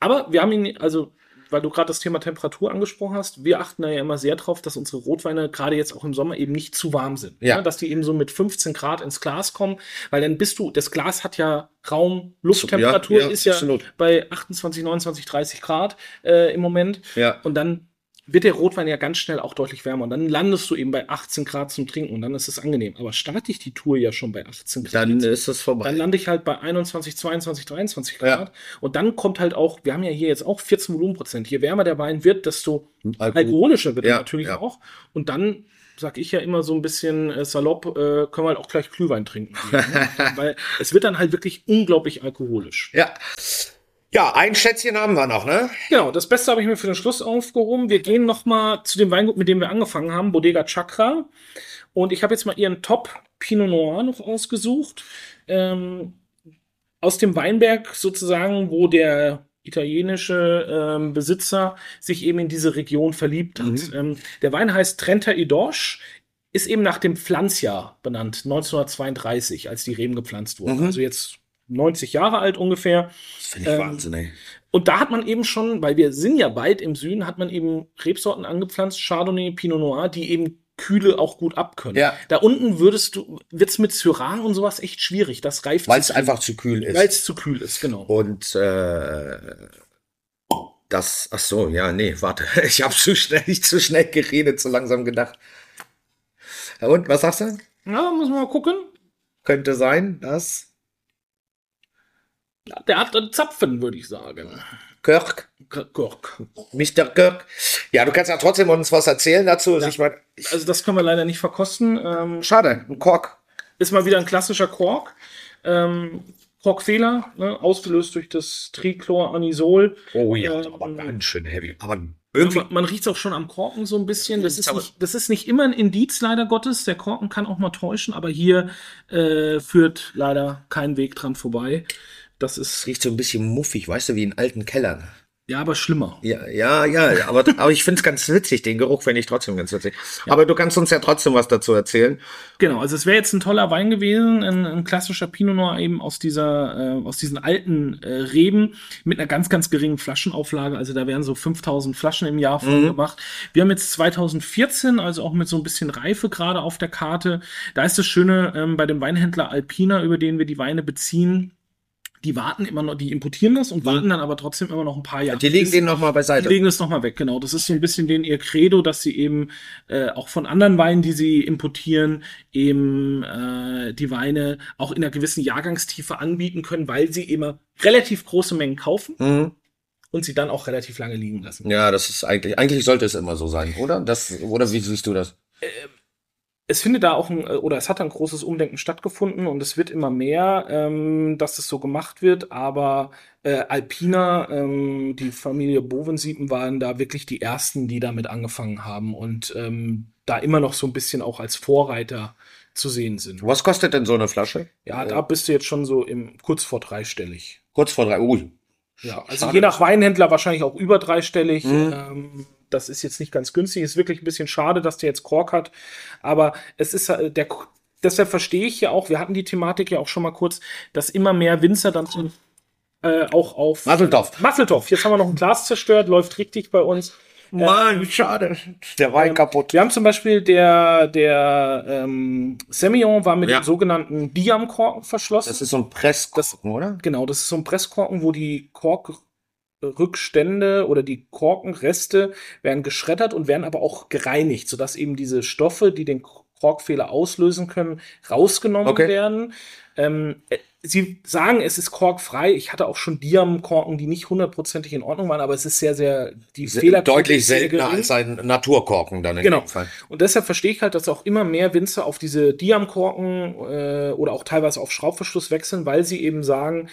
S2: Aber wir haben ihn, also, weil du gerade das Thema Temperatur angesprochen hast, wir achten da ja immer sehr drauf, dass unsere Rotweine gerade jetzt auch im Sommer eben nicht zu warm sind.
S1: Ja.
S2: Ne? Dass die eben so mit 15 Grad ins Glas kommen, weil dann bist du, das Glas hat ja Raum, Lufttemperatur
S1: Ja, ja,
S2: ist ja
S1: absolut.
S2: bei 28, 29, 30 Grad äh, im Moment.
S1: Ja.
S2: Und dann wird der Rotwein ja ganz schnell auch deutlich wärmer. Und dann landest du eben bei 18 Grad zum Trinken und dann ist es angenehm. Aber starte ich die Tour ja schon bei 18 Grad.
S1: Dann ist es vorbei.
S2: Dann lande ich halt bei 21, 22, 23
S1: Ja.
S2: Grad. Und dann kommt halt auch, wir haben ja hier jetzt auch 14 Volumenprozent. Je wärmer der Wein wird, desto
S1: Alkohol-
S2: alkoholischer wird er
S1: Ja,
S2: natürlich
S1: ja.
S2: auch. Und dann sag ich ja immer so ein bisschen äh, salopp, äh, können wir halt auch gleich Glühwein trinken. gehen, ne? Weil es wird dann halt wirklich unglaublich alkoholisch.
S1: Ja. Ja, ein Schätzchen haben wir noch, ne?
S2: Genau, das Beste habe ich mir für den Schluss aufgehoben. Wir gehen noch mal zu dem Weingut, mit dem wir angefangen haben, Bodega Chakra. Und ich habe jetzt mal ihren Top Pinot Noir noch ausgesucht. Ähm, aus dem Weinberg sozusagen, wo der italienische ähm, Besitzer sich eben in diese Region verliebt hat. Ähm, der Wein heißt Trenta i Dorsch, ist eben nach dem Pflanzjahr benannt, 1932, als die Reben gepflanzt wurden. Also jetzt 90 Jahre alt ungefähr.
S1: Das finde ich
S2: Ähm,
S1: Wahnsinn, ey.
S2: Und da hat man eben schon, weil wir sind ja weit im Süden, hat man eben Rebsorten angepflanzt, Chardonnay, Pinot Noir, die eben Kühle auch gut abkönnen.
S1: Ja.
S2: Da unten würdest du, wird's mit Syrah und sowas echt schwierig. Das reift
S1: Weil es einfach zu kühl ist.
S2: weil es zu kühl ist, genau.
S1: Und äh, das, ach so, ja, nee, warte, ich habe zu schnell, nicht zu schnell geredet, zu langsam gedacht. Und was sagst du?
S2: Na, muss man mal gucken.
S1: Könnte sein, dass
S2: Der hat einen Zapfen, würde ich sagen.
S1: Kirk,
S2: Gurk.
S1: Mr. Kirk. Ja, du kannst ja trotzdem uns was erzählen dazu. Also Ich meine,
S2: Also das können wir leider nicht verkosten. Ähm,
S1: schade, ein Kork.
S2: ist mal wieder ein klassischer Kork. Ähm, Korkfehler, ne, ausgelöst durch das Trichloranisol.
S1: Oh ja,
S2: Ähm,
S1: aber ganz schön heavy. Aber irgendwie,
S2: Man, man riecht es auch schon am Korken so ein bisschen. Das ist, nicht, das ist nicht immer ein Indiz, leider Gottes. Der Korken kann auch mal täuschen, aber hier äh, führt leider kein Weg dran vorbei. Das ist
S1: riecht so ein bisschen muffig, weißt du, wie in alten Kellern.
S2: ja, aber schlimmer.
S1: Ja, ja, ja, aber, aber ich finde es ganz witzig, den Geruch finde ich trotzdem ganz witzig. Aber du kannst uns ja trotzdem was dazu erzählen.
S2: Genau, also es wäre jetzt ein toller Wein gewesen, ein, ein klassischer Pinot Noir eben aus dieser, äh, aus diesen alten äh, Reben mit einer ganz, ganz geringen Flaschenauflage. Also da wären so 5000 Flaschen im Jahr von gemacht. Wir haben jetzt 2014, also auch mit so ein bisschen Reife gerade auf der Karte. Da ist das Schöne ähm, bei dem Weinhändler Alpina, über den wir die Weine beziehen. Die warten immer noch, die importieren das und warten dann aber trotzdem immer noch ein paar Jahre.
S1: Die legen
S2: bis-
S1: den nochmal
S2: die
S1: beiseite.
S2: legen das nochmal weg, genau. Das ist so ein bisschen den ihr Credo, dass sie eben äh, auch von anderen Weinen, die sie importieren, eben äh, die Weine auch in einer gewissen Jahrgangstiefe anbieten können, weil sie immer relativ große Mengen kaufen
S1: Mhm.
S2: und sie dann auch relativ lange liegen lassen.
S1: Ja, das ist eigentlich, eigentlich sollte es immer so sein, oder? Das, oder wie siehst du das?
S2: Es findet da auch ein, äh, oder es hat ein großes Umdenken stattgefunden und es wird immer mehr, ähm, dass es so gemacht wird, aber äh, Alpina, ähm, die Familie Bovensiepen waren da wirklich die ersten, die damit angefangen haben und ähm, da immer noch so ein bisschen auch als Vorreiter zu sehen sind.
S1: Was kostet denn so eine Flasche?
S2: Ja, da bist du jetzt schon so im kurz vor dreistellig.
S1: Kurz vor drei. Ui.
S2: Ja, also
S1: Schade.
S2: je nach Weinhändler wahrscheinlich auch über dreistellig.
S1: Mhm.
S2: Ähm, das ist jetzt nicht ganz günstig. Ist wirklich ein bisschen schade, dass der jetzt Kork hat. Aber es ist äh, der. Deshalb verstehe ich ja auch, wir hatten die Thematik ja auch schon mal kurz, dass immer mehr Winzer dann so, äh, auch auf
S1: Masseldorf.
S2: Masseltoff. Jetzt haben wir noch ein Glas zerstört, läuft richtig bei uns.
S1: Mann, schade. Der Wein kaputt.
S2: Wir haben zum Beispiel der, der ähm, Semillon war mit
S1: Ja.
S2: dem sogenannten Diamkorken verschlossen.
S1: Das ist so ein Presskorken, oder?
S2: Genau, das ist so ein Presskorken, wo die Korkrückstände oder die Korkenreste werden geschreddert und werden aber auch gereinigt, sodass eben diese Stoffe, die den Korkfehler auslösen können, rausgenommen
S1: Okay.
S2: werden. Ähm, äh, Sie sagen, es ist korkfrei. Ich hatte auch schon Diamkorken, die nicht hundertprozentig in Ordnung waren, aber es ist sehr, sehr, die Fehler
S1: Deutlich seltener als ein Naturkorken dann in
S2: Genau.
S1: dem Fall.
S2: Und deshalb verstehe ich halt, dass auch immer mehr Winzer auf diese Diamkorken äh, oder auch teilweise auf Schraubverschluss wechseln, weil sie eben sagen,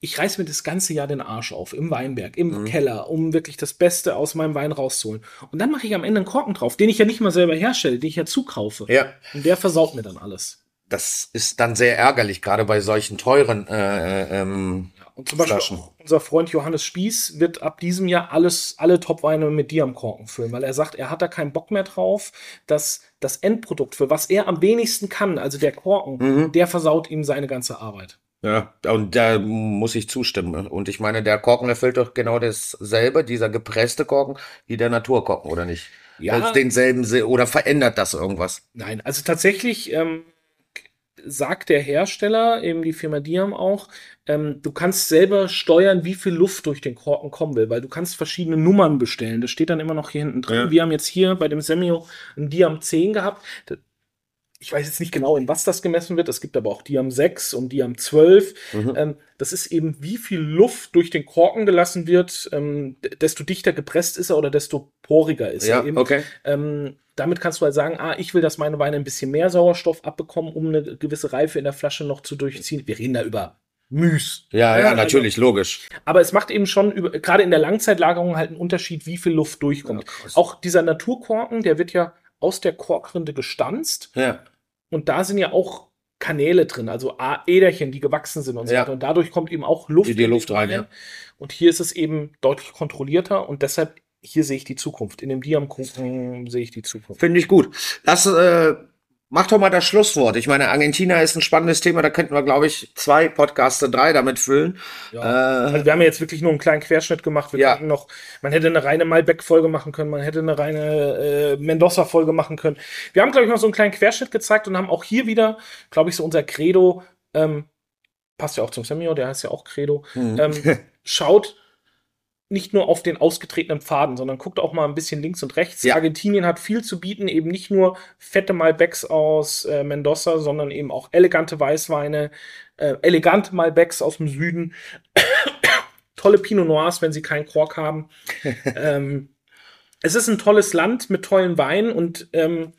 S2: ich reiß mir das ganze Jahr den Arsch auf, im Weinberg, im Keller, um wirklich das Beste aus meinem Wein rauszuholen. Und dann mache ich am Ende einen Korken drauf, den ich ja nicht mal selber herstelle, den ich ja zukaufe.
S1: Ja.
S2: Und der versaut mir dann alles.
S1: Das ist dann sehr ärgerlich, gerade bei solchen teuren äh, äh, ähm,
S2: Und zum Beispiel
S1: Flaschen.
S2: unser Freund Johannes Spieß wird ab diesem Jahr alles, alle Topweine mit Diamkorken füllen, weil er sagt, er hat da keinen Bock mehr drauf, dass das Endprodukt, für was er am wenigsten kann, also der Korken,
S1: Mhm.
S2: der versaut ihm seine ganze Arbeit.
S1: Ja, und da muss ich zustimmen. Und ich meine, der Korken erfüllt doch genau dasselbe, dieser gepresste Korken, wie der Naturkorken, oder nicht?
S2: Ja.
S1: Als denselben Se oder verändert das irgendwas?
S2: Nein, also tatsächlich ähm, sagt der Hersteller, eben die Firma Diam auch, ähm, du kannst selber steuern, wie viel Luft durch den Korken kommen will, weil du kannst verschiedene Nummern bestellen. Das steht dann immer noch hier hinten drin.
S1: Ja.
S2: Wir haben jetzt hier bei dem Semio ein Diam 10 gehabt. Ich weiß jetzt nicht genau, in was das gemessen wird. Es gibt aber auch Diam 6 und Diam 12.
S1: Mhm.
S2: Ähm, das ist eben, wie viel Luft durch den Korken gelassen wird. Ähm, desto dichter gepresst ist er oder desto poriger ist
S1: Ja,
S2: er eben.
S1: okay.
S2: Ähm, damit kannst du halt sagen, ah, ich will, dass meine Weine ein bisschen mehr Sauerstoff abbekommen, um eine gewisse Reife in der Flasche noch zu durchziehen. Wir reden da über Müs.
S1: Ja, ja,
S2: also-
S1: natürlich, logisch.
S2: aber es macht eben schon über, gerade in der Langzeitlagerung halt einen Unterschied, wie viel Luft durchkommt. auch dieser Naturkorken, der wird ja aus der Korkrinde gestanzt
S1: Ja.
S2: Und da sind ja auch Kanäle drin, also Äderchen, die gewachsen sind und so
S1: Ja.
S2: weiter. Und dadurch kommt eben auch Luft.
S1: Die- die Luft rein, ja.
S2: Und hier ist es eben deutlich kontrollierter und deshalb hier sehe ich die Zukunft. In dem Diam-Kuchen sehe ich die Zukunft.
S1: Finde ich gut. Das äh, mach doch mal das Schlusswort. Ich meine, Argentina ist ein spannendes Thema. Da könnten wir, glaube ich, zwei Podcaste, drei damit füllen. Äh,
S2: Also wir haben ja jetzt wirklich nur einen kleinen Querschnitt gemacht. Wir
S1: Ja.
S2: könnten noch, man hätte eine reine Malbec-Folge machen können, man hätte eine reine äh, Mendoza-Folge machen können. Wir haben, glaube ich, noch so einen kleinen Querschnitt gezeigt und haben auch hier wieder, glaube ich, so unser Credo, ähm, passt ja auch zum Semio, der heißt ja auch Credo,
S1: Mhm.
S2: ähm, schaut nicht nur auf den ausgetretenen Pfaden, sondern guckt auch mal ein bisschen links und rechts.
S1: Ja.
S2: Argentinien hat viel zu bieten, eben nicht nur fette Malbecs aus äh, Mendoza, sondern eben auch elegante Weißweine, äh, elegante Malbecs aus dem Süden, tolle Pinot Noirs, wenn sie keinen Kork haben. ähm, es ist ein tolles Land mit tollen Weinen und ähm,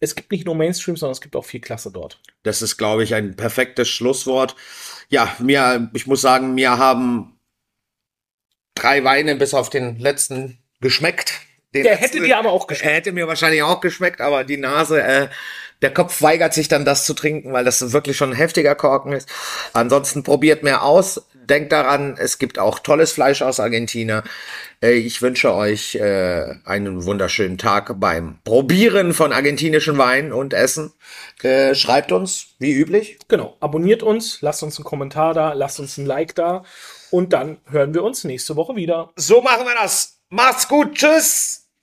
S2: es gibt nicht nur Mainstream, sondern es gibt auch viel Klasse dort.
S1: Das ist, glaube ich, ein perfektes Schlusswort. Ja, mir, ich muss sagen, mir haben drei Weine bis auf den letzten geschmeckt. Den
S2: Der
S1: letzten-
S2: hätte dir aber auch geschmeckt.
S1: Er hätte mir wahrscheinlich auch geschmeckt, aber die Nase, äh, der Kopf weigert sich dann, das zu trinken, weil das wirklich schon ein heftiger Korken ist. Ansonsten probiert mehr aus. Denkt daran, es gibt auch tolles Fleisch aus Argentina. Äh, ich wünsche euch äh, einen wunderschönen Tag beim Probieren von argentinischen Wein und Essen. Äh, schreibt uns, wie üblich.
S2: Genau, abonniert uns, lasst uns einen Kommentar da, lasst uns ein Like da und dann hören wir uns nächste Woche wieder.
S1: So machen wir das. Macht's gut. Tschüss.